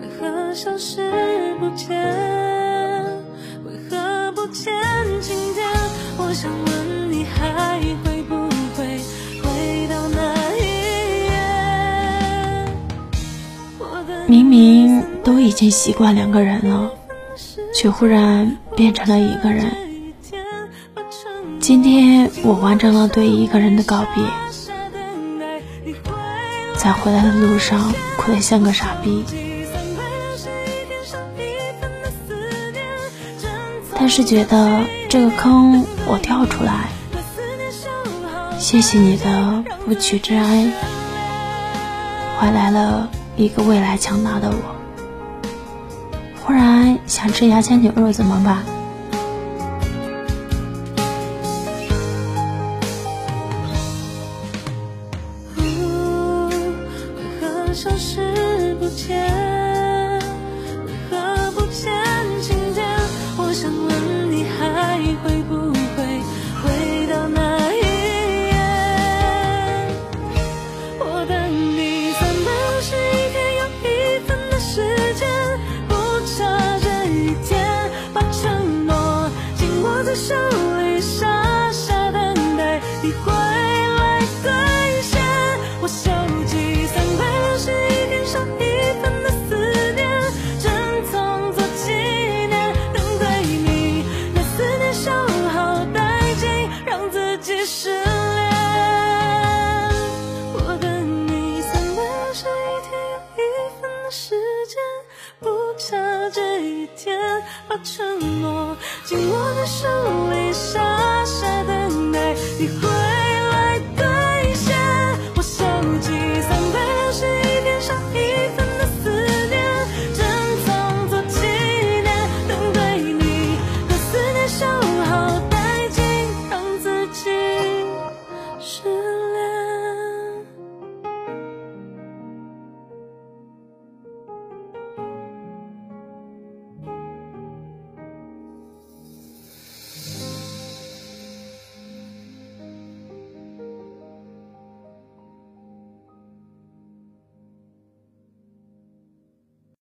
为何消失不见？为何不见今天？我想问你，还会不会回到那一夜？明明都已经习惯两个人了，却忽然变成了一个人。今天我完成了对一个人的告别，在回来的路上哭得像个傻逼。但是觉得这个坑我跳出来，谢谢你的不屈之恩，换来了一个未来强大的我。忽然想吃牙签牛肉怎么办？消失不见，为何不见晴天？我想问你还会不会回到那一页？我等你，哪怕是一天又一分的时间，不差这一天。把承诺紧握在手里，傻傻等待你回来。一天有一分的时间，不差这一天，把承诺紧握在手里，傻傻等待你回。